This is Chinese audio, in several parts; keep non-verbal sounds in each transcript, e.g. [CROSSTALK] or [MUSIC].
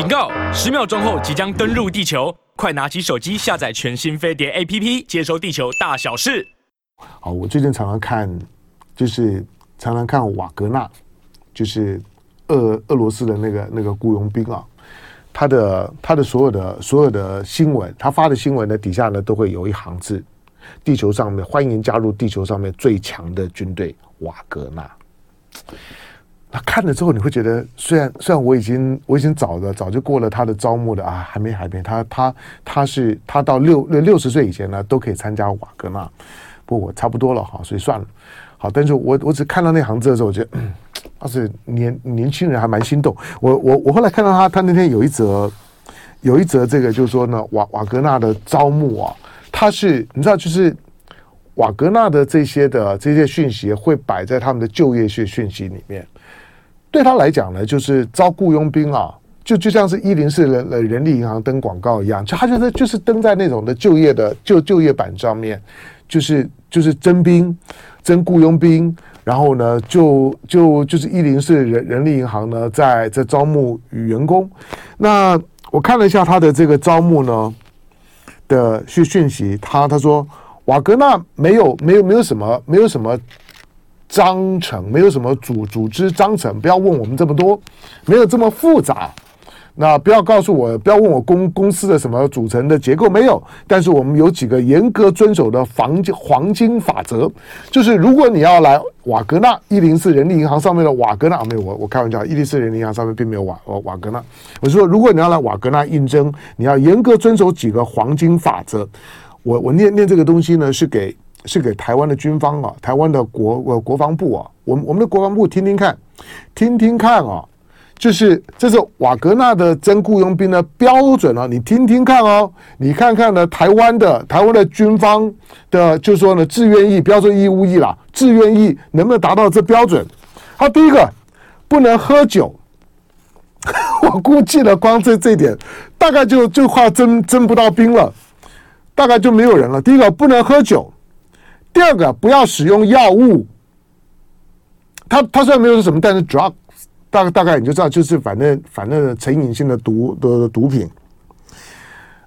警告！十秒钟后即将登陆地球，快拿起手机下载全新飞碟 APP，接收地球大小事。好，我最近常常看，就是常常看瓦格纳，就是俄俄罗斯的那个那个雇佣兵啊，他的他的所有的所有的新闻，他发的新闻呢底下呢都会有一行字：地球上面欢迎加入地球上面最强的军队瓦格纳。那看了之后，你会觉得，虽然虽然我已经我已经早的早就过了他的招募的啊，还没还没，他他他是他到六六六十岁以前呢，都可以参加瓦格纳，不我差不多了哈，所以算了。好，但是我我只看到那行字的时候，我觉得，嗯，他是年年轻人还蛮心动。我我我后来看到他，他那天有一则有一则这个就是说呢，瓦瓦格纳的招募啊，他是你知道就是瓦格纳的这些的这些讯息会摆在他们的就业讯讯息里面。对他来讲呢，就是招雇佣兵啊，就就像是一零四人人力银行登广告一样，就他觉得就是登在那种的就业的就就业板上面，就是就是征兵，征雇佣兵，然后呢，就就就是一零四人人力银行呢在在招募员工。那我看了一下他的这个招募呢的讯讯息，他他说瓦格纳没有没有没有什么没有什么。章程没有什么组组织章程，不要问我们这么多，没有这么复杂。那不要告诉我，不要问我公公司的什么组成的结构没有。但是我们有几个严格遵守的黄金黄金法则，就是如果你要来瓦格纳一零四人力银行上面的瓦格纳，没有我我开玩笑，一零四人力银行上面并没有瓦瓦格纳。我说如果你要来瓦格纳应征，你要严格遵守几个黄金法则。我我念念这个东西呢，是给。是给台湾的军方啊，台湾的国呃国防部啊，我们我们的国防部听听看，听听看啊，就是这是瓦格纳的征雇佣兵的标准啊，你听听看哦，你看看呢，台湾的台湾的军方的，就说呢，志愿役不要说义务役啦，志愿役能不能达到这标准？好，第一个不能喝酒，[LAUGHS] 我估计了，光这这点，大概就就快征征不到兵了，大概就没有人了。第一个不能喝酒。第二个，不要使用药物。他他虽然没有说什么，但是 drug 大大概你就知道，就是反正反正成瘾性的毒的毒品。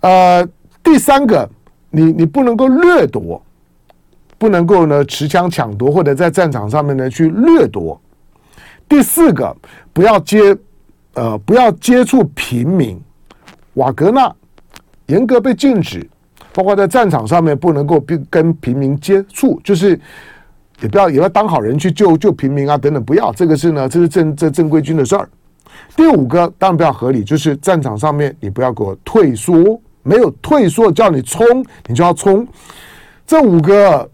呃，第三个，你你不能够掠夺，不能够呢持枪抢夺或者在战场上面呢去掠夺。第四个，不要接呃不要接触平民。瓦格纳严格被禁止。包括在战场上面不能够跟平民接触，就是也不要也要当好人去救救平民啊等等，不要这个是呢，这是正这正规军的事儿。第五个当然比较合理，就是战场上面你不要给我退缩，没有退缩叫你冲，你就要冲。这五个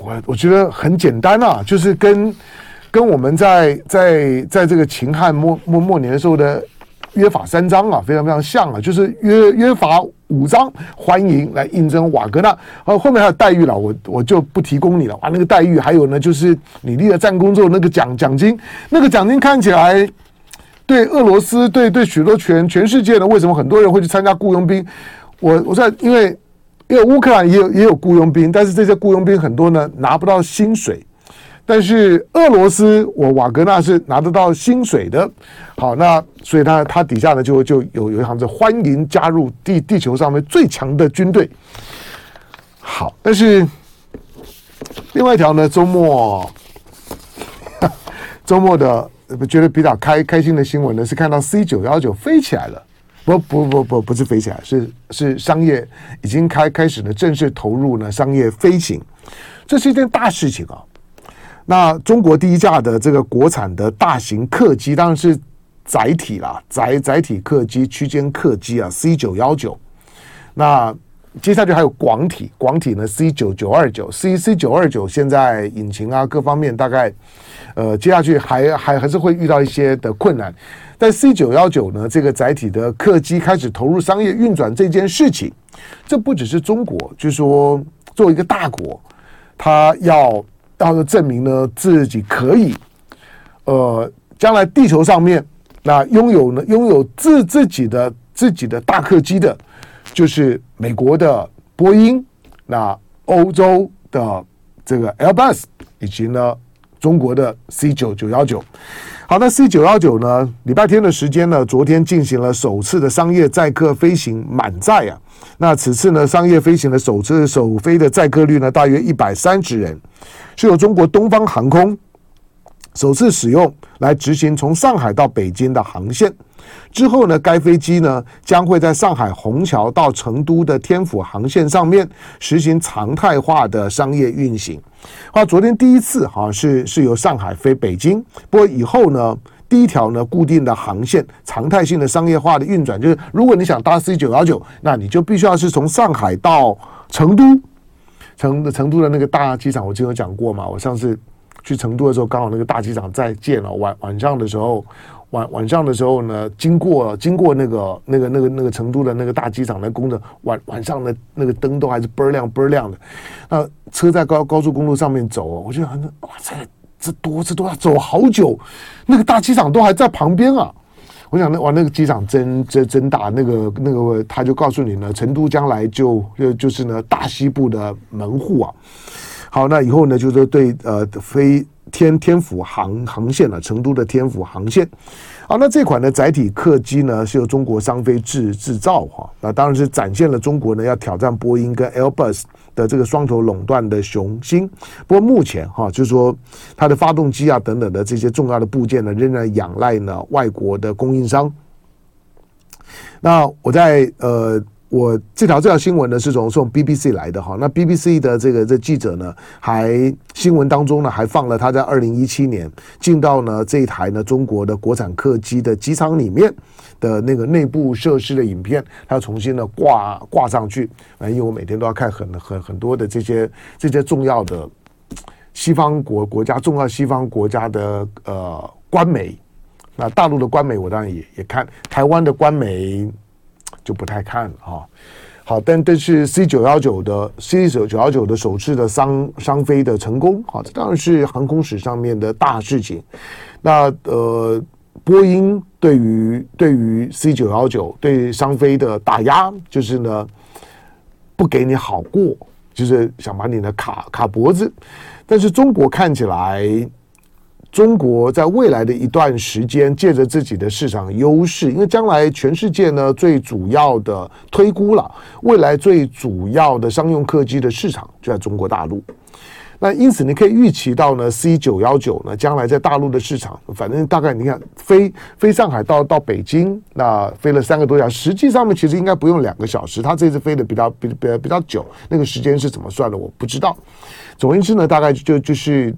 我我觉得很简单啊，就是跟跟我们在在在这个秦汉末末末年的时候的。约法三章啊，非常非常像啊，就是约约法五张，欢迎来应征瓦格纳。呃，后面还有待遇了，我我就不提供你了啊。那个待遇还有呢，就是你立了战功之后那个奖奖金，那个奖金看起来对俄罗斯对对许多全全世界的为什么很多人会去参加雇佣兵？我我在因为因为乌克兰也有也有雇佣兵，但是这些雇佣兵很多呢拿不到薪水。但是俄罗斯，我瓦格纳是拿得到薪水的。好，那所以他他底下呢就就有有一行字：欢迎加入地地球上面最强的军队。好，但是另外一条呢，周末周末的觉得比较开开心的新闻呢，是看到 C 九幺九飞起来了。不不不不不是飞起来，是是商业已经开开始呢正式投入呢商业飞行，这是一件大事情啊。那中国第一架的这个国产的大型客机，当然是载体啦，载载体客机、区间客机啊，C 九幺九。那接下去还有广体，广体呢，C 九九二九，C C 九二九现在引擎啊各方面大概，呃，接下去还还还是会遇到一些的困难。但 C 九幺九呢，这个载体的客机开始投入商业运转这件事情，这不只是中国，就是说作为一个大国，它要。到时候证明呢，自己可以，呃，将来地球上面那拥有呢，拥有自自己的自己的大客机的，就是美国的波音，那欧洲的这个 Airbus，以及呢中国的 C 九九幺九。好，那 C 九幺九呢？礼拜天的时间呢，昨天进行了首次的商业载客飞行满载啊。那此次呢，商业飞行的首次首飞的载客率呢，大约一百三十人，是由中国东方航空首次使用来执行从上海到北京的航线。之后呢，该飞机呢将会在上海虹桥到成都的天府航线上面实行常态化的商业运行。好，昨天第一次哈是是由上海飞北京，不过以后呢，第一条呢固定的航线常态性的商业化的运转，就是如果你想搭 C 九幺九，那你就必须要是从上海到成都，成成都的那个大机场，我之前有讲过嘛，我上次去成都的时候，刚好那个大机场在建了，晚晚上的时候。晚晚上的时候呢，经过经过那个那个那个那个成都的那个大机场的工程，晚晚上的那个灯都还是倍儿亮倍儿亮的。那车在高高速公路上面走，我觉得好像哇塞，这多这多要走好久，那个大机场都还在旁边啊。我想那哇那个机场真真真大，那个那个他就告诉你呢，成都将来就就就是呢大西部的门户啊。好，那以后呢就是对呃飞。天天府航航线了，成都的天府航线。好，那这款的载体客机呢，是由中国商飞制制造哈。那当然是展现了中国呢要挑战波音跟 Airbus 的这个双头垄断的雄心。不过目前哈，就是说它的发动机啊等等的这些重要的部件呢，仍然仰赖呢外国的供应商。那我在呃。我这条这条新闻呢是从从 BBC 来的哈，那 BBC 的这个这记者呢，还新闻当中呢还放了他在二零一七年进到呢这一台呢中国的国产客机的机舱里面的那个内部设施的影片，他要重新的挂挂上去。啊，因为我每天都要看很很很多的这些这些重要的西方国国家重要西方国家的呃官媒，那大陆的官媒我当然也也看，台湾的官媒。就不太看了哈，好，但但是 C 九幺九的 C 九九幺九的首次的商商飞的成功，好，这当然是航空史上面的大事情。那呃，波音对于对于 C 九幺九对商飞的打压，就是呢不给你好过，就是想把你呢卡卡脖子。但是中国看起来。中国在未来的一段时间，借着自己的市场优势，因为将来全世界呢最主要的推估了，未来最主要的商用客机的市场就在中国大陆。那因此你可以预期到呢，C 九幺九呢将来在大陆的市场，反正大概你看飞飞上海到到北京，那飞了三个多小时，实际上面其实应该不用两个小时，它这次飞的比较比比比较久，那个时间是怎么算的我不知道。总而言之呢，大概就就是。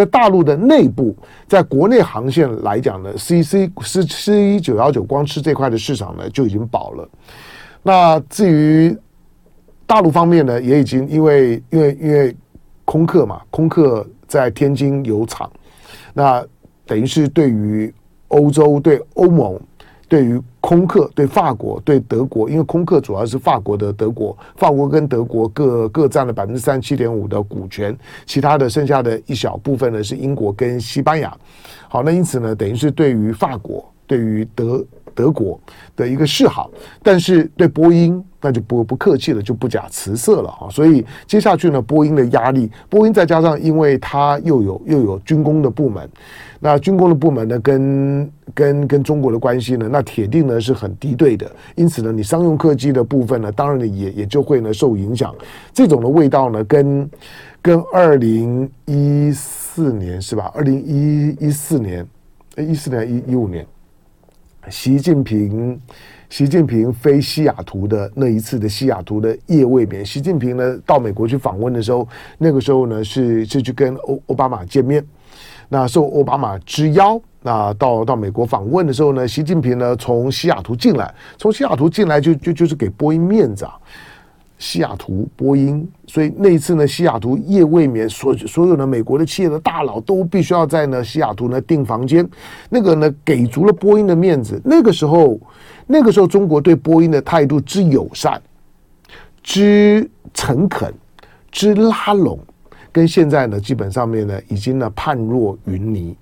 在大陆的内部，在国内航线来讲呢，C C C C 九幺九光吃这块的市场呢就已经饱了。那至于大陆方面呢，也已经因为因为因为空客嘛，空客在天津有厂，那等于是对于欧洲对欧盟。对于空客，对法国，对德国，因为空客主要是法国的德国，法国跟德国各各占了百分之三十七点五的股权，其他的剩下的一小部分呢是英国跟西班牙。好，那因此呢，等于是对于法国，对于德德国的一个示好，但是对波音那就不不客气了，就不假辞色了哈。所以接下去呢，波音的压力，波音再加上因为它又有又有军工的部门。那军工的部门呢，跟跟跟中国的关系呢，那铁定呢是很敌对的。因此呢，你商用客机的部分呢，当然呢也也就会呢受影响。这种的味道呢，跟跟二零一四年是吧？二零一一四年，一四年一一五年，习近平习近平飞西雅图的那一次的西雅图的夜未眠。习近平呢到美国去访问的时候，那个时候呢是是去跟欧奥巴马见面。那受奥巴马之邀，那到到美国访问的时候呢，习近平呢从西雅图进来，从西雅图进来就就就是给波音面子啊，西雅图波音，所以那一次呢，西雅图夜未眠，所所有的美国的企业的大佬都必须要在呢西雅图呢订房间，那个呢给足了波音的面子。那个时候，那个时候中国对波音的态度之友善、之诚恳、之拉拢。跟现在呢，基本上面呢，已经呢判若云泥，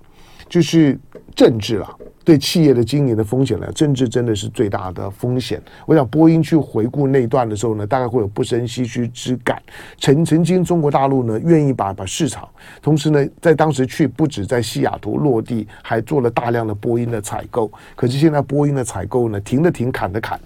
就是政治了，对企业的经营的风险呢，政治真的是最大的风险。我想波音去回顾那段的时候呢，大概会有不胜唏嘘之感。曾曾经中国大陆呢，愿意把把市场，同时呢，在当时去不止在西雅图落地，还做了大量的波音的采购。可是现在波音的采购呢，停的停，砍的砍。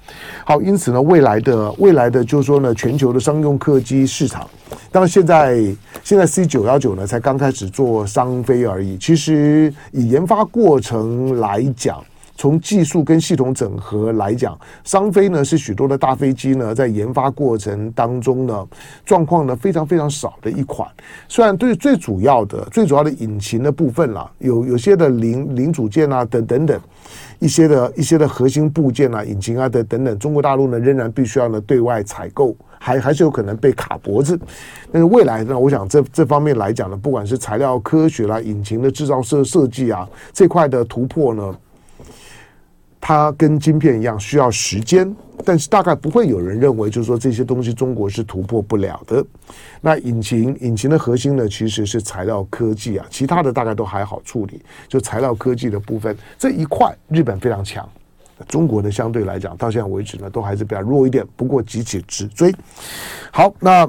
好，因此呢，未来的未来的就是说呢，全球的商用客机市场，当然现在现在 C 九幺九呢，才刚开始做商飞而已。其实以研发过程来讲，从技术跟系统整合来讲，商飞呢是许多的大飞机呢在研发过程当中呢状况呢非常非常少的一款。虽然对最主要的最主要的引擎的部分啦，有有些的零零组件啊等等等一些的一些的核心部件啊引擎啊等等等，中国大陆呢仍然必须要呢对外采购，还还是有可能被卡脖子。但是未来呢，我想这这方面来讲呢，不管是材料科学啦、引擎的制造设设计啊这块的突破呢。它跟晶片一样需要时间，但是大概不会有人认为，就是说这些东西中国是突破不了的。那引擎引擎的核心呢，其实是材料科技啊，其他的大概都还好处理。就材料科技的部分这一块，日本非常强，中国的相对来讲到现在为止呢，都还是比较弱一点。不过急起直追。好，那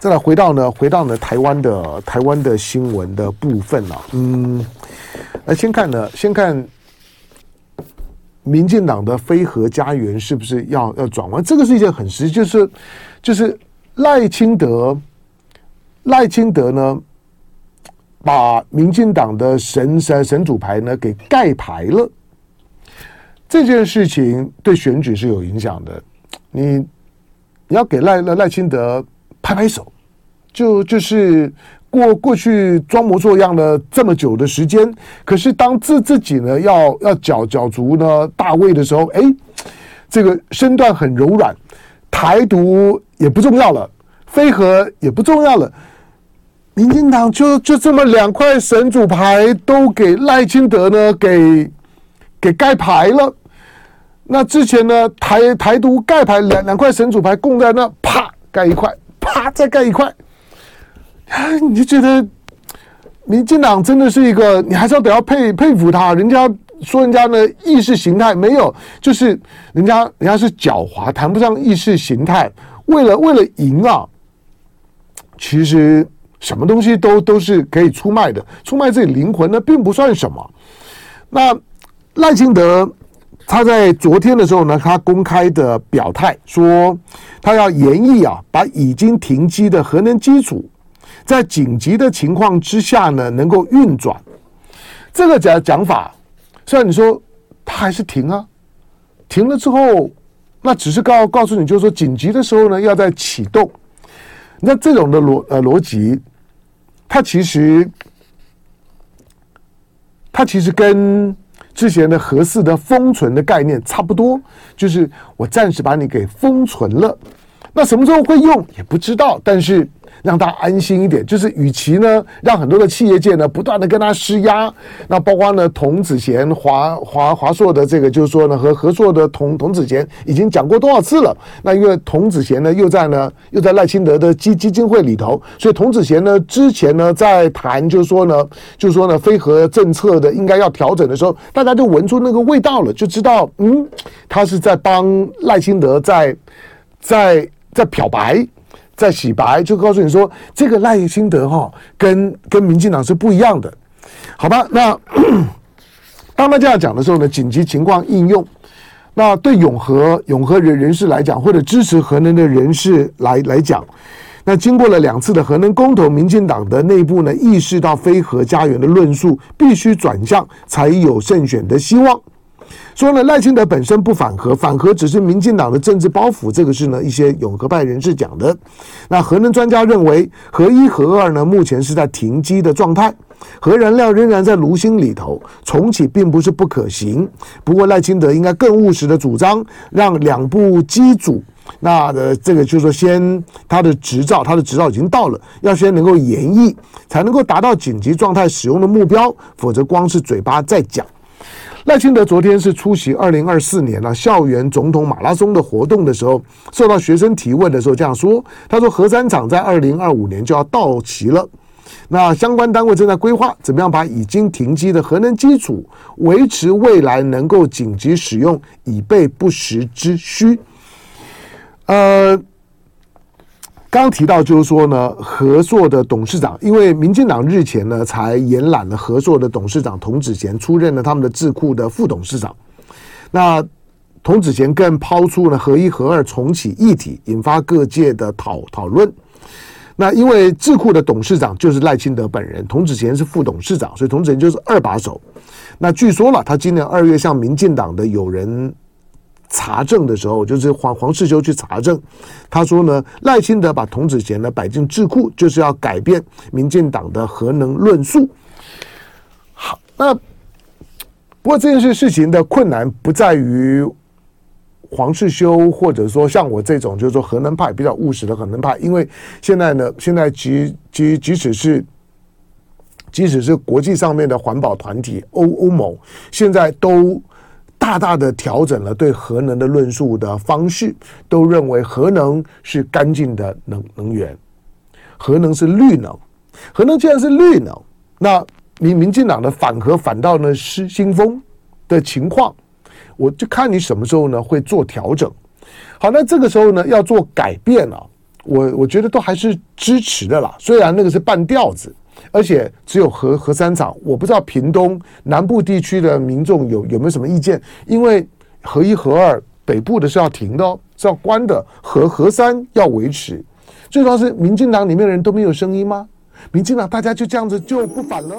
再来回到呢，回到呢台湾的台湾的新闻的部分啊，嗯，那先看呢，先看。民进党的非核家园是不是要要转弯？这个是一件很实际，就是就是赖清德，赖清德呢，把民进党的神神神主牌呢给盖牌了。这件事情对选举是有影响的。你你要给赖赖赖清德拍拍手，就就是。过过去装模作样的这么久的时间，可是当自自己呢要要角角逐呢大位的时候，哎，这个身段很柔软，台独也不重要了，非核也不重要了，民进党就就这么两块神主牌都给赖清德呢给给盖牌了。那之前呢台台独盖牌两两块神主牌供在那，啪盖一块，啪再盖一块。你就觉得民进党真的是一个，你还是要得要佩佩服他。人家说人家呢意识形态没有，就是人家人家是狡猾，谈不上意识形态。为了为了赢啊，其实什么东西都都是可以出卖的，出卖自己灵魂呢并不算什么。那赖清德他在昨天的时候呢，他公开的表态说，他要研议啊，把已经停机的核能基础。在紧急的情况之下呢，能够运转，这个讲讲法，虽然你说它还是停啊，停了之后，那只是告告诉你，就是说紧急的时候呢，要在启动。那这种的逻呃逻辑，它其实它其实跟之前的核四的封存的概念差不多，就是我暂时把你给封存了，那什么时候会用也不知道，但是。让他安心一点，就是与其呢，让很多的企业界呢不断的跟他施压，那包括呢童子贤、华华华硕的这个，就是说呢和合作的童童子贤已经讲过多少次了？那因为童子贤呢又在呢又在赖清德的基基金会里头，所以童子贤呢之前呢在谈，就是说呢就是说呢非核政策的应该要调整的时候，大家就闻出那个味道了，就知道嗯，他是在帮赖清德在在在漂白。在洗白，就告诉你说，这个赖清德哈，跟跟民进党是不一样的，好吧？那 [COUGHS] 当他这样讲的时候呢，紧急情况应用，那对永和永和人人士来讲，或者支持核能的人士来来讲，那经过了两次的核能公投，民进党的内部呢，意识到非核家园的论述必须转向，才有胜选的希望。说呢，赖清德本身不反核，反核只是民进党的政治包袱。这个是呢一些永和派人士讲的。那核能专家认为，核一、核二呢目前是在停机的状态，核燃料仍然在炉心里头，重启并不是不可行。不过赖清德应该更务实的主张，让两部机组，那的这个就是说，先他的执照，他的执照已经到了，要先能够研议，才能够达到紧急状态使用的目标，否则光是嘴巴在讲。赖清德昨天是出席二零二四年了校园总统马拉松的活动的时候，受到学生提问的时候这样说：“他说核三厂在二零二五年就要到期了，那相关单位正在规划怎么样把已经停机的核能基础维持未来能够紧急使用，以备不时之需。呃。刚提到就是说呢，合作的董事长，因为民进党日前呢才延揽了合作的董事长童子贤出任了他们的智库的副董事长。那童子贤更抛出了合一合二重启议题，引发各界的讨讨论。那因为智库的董事长就是赖清德本人，童子贤是副董事长，所以童子贤就是二把手。那据说了，他今年二月向民进党的友人。查证的时候，就是黄黄世修去查证，他说呢，赖清德把童子贤呢摆进智库，就是要改变民进党的核能论述。好，那不过这件事事情的困难不在于黄世修，或者说像我这种就是说核能派比较务实的核能派，因为现在呢，现在即即即使是即使是国际上面的环保团体欧欧盟，现在都。大大的调整了对核能的论述的方式，都认为核能是干净的能能源，核能是绿能，核能既然是绿能，那民民进党的反核反倒呢失心疯的情况，我就看你什么时候呢会做调整。好，那这个时候呢要做改变了，我我觉得都还是支持的啦，虽然那个是半吊子。而且只有核核三厂，我不知道屏东南部地区的民众有有没有什么意见？因为核一核二北部的是要停的，是要关的，核核三要维持。最重要是民进党里面的人都没有声音吗？民进党大家就这样子就不反了？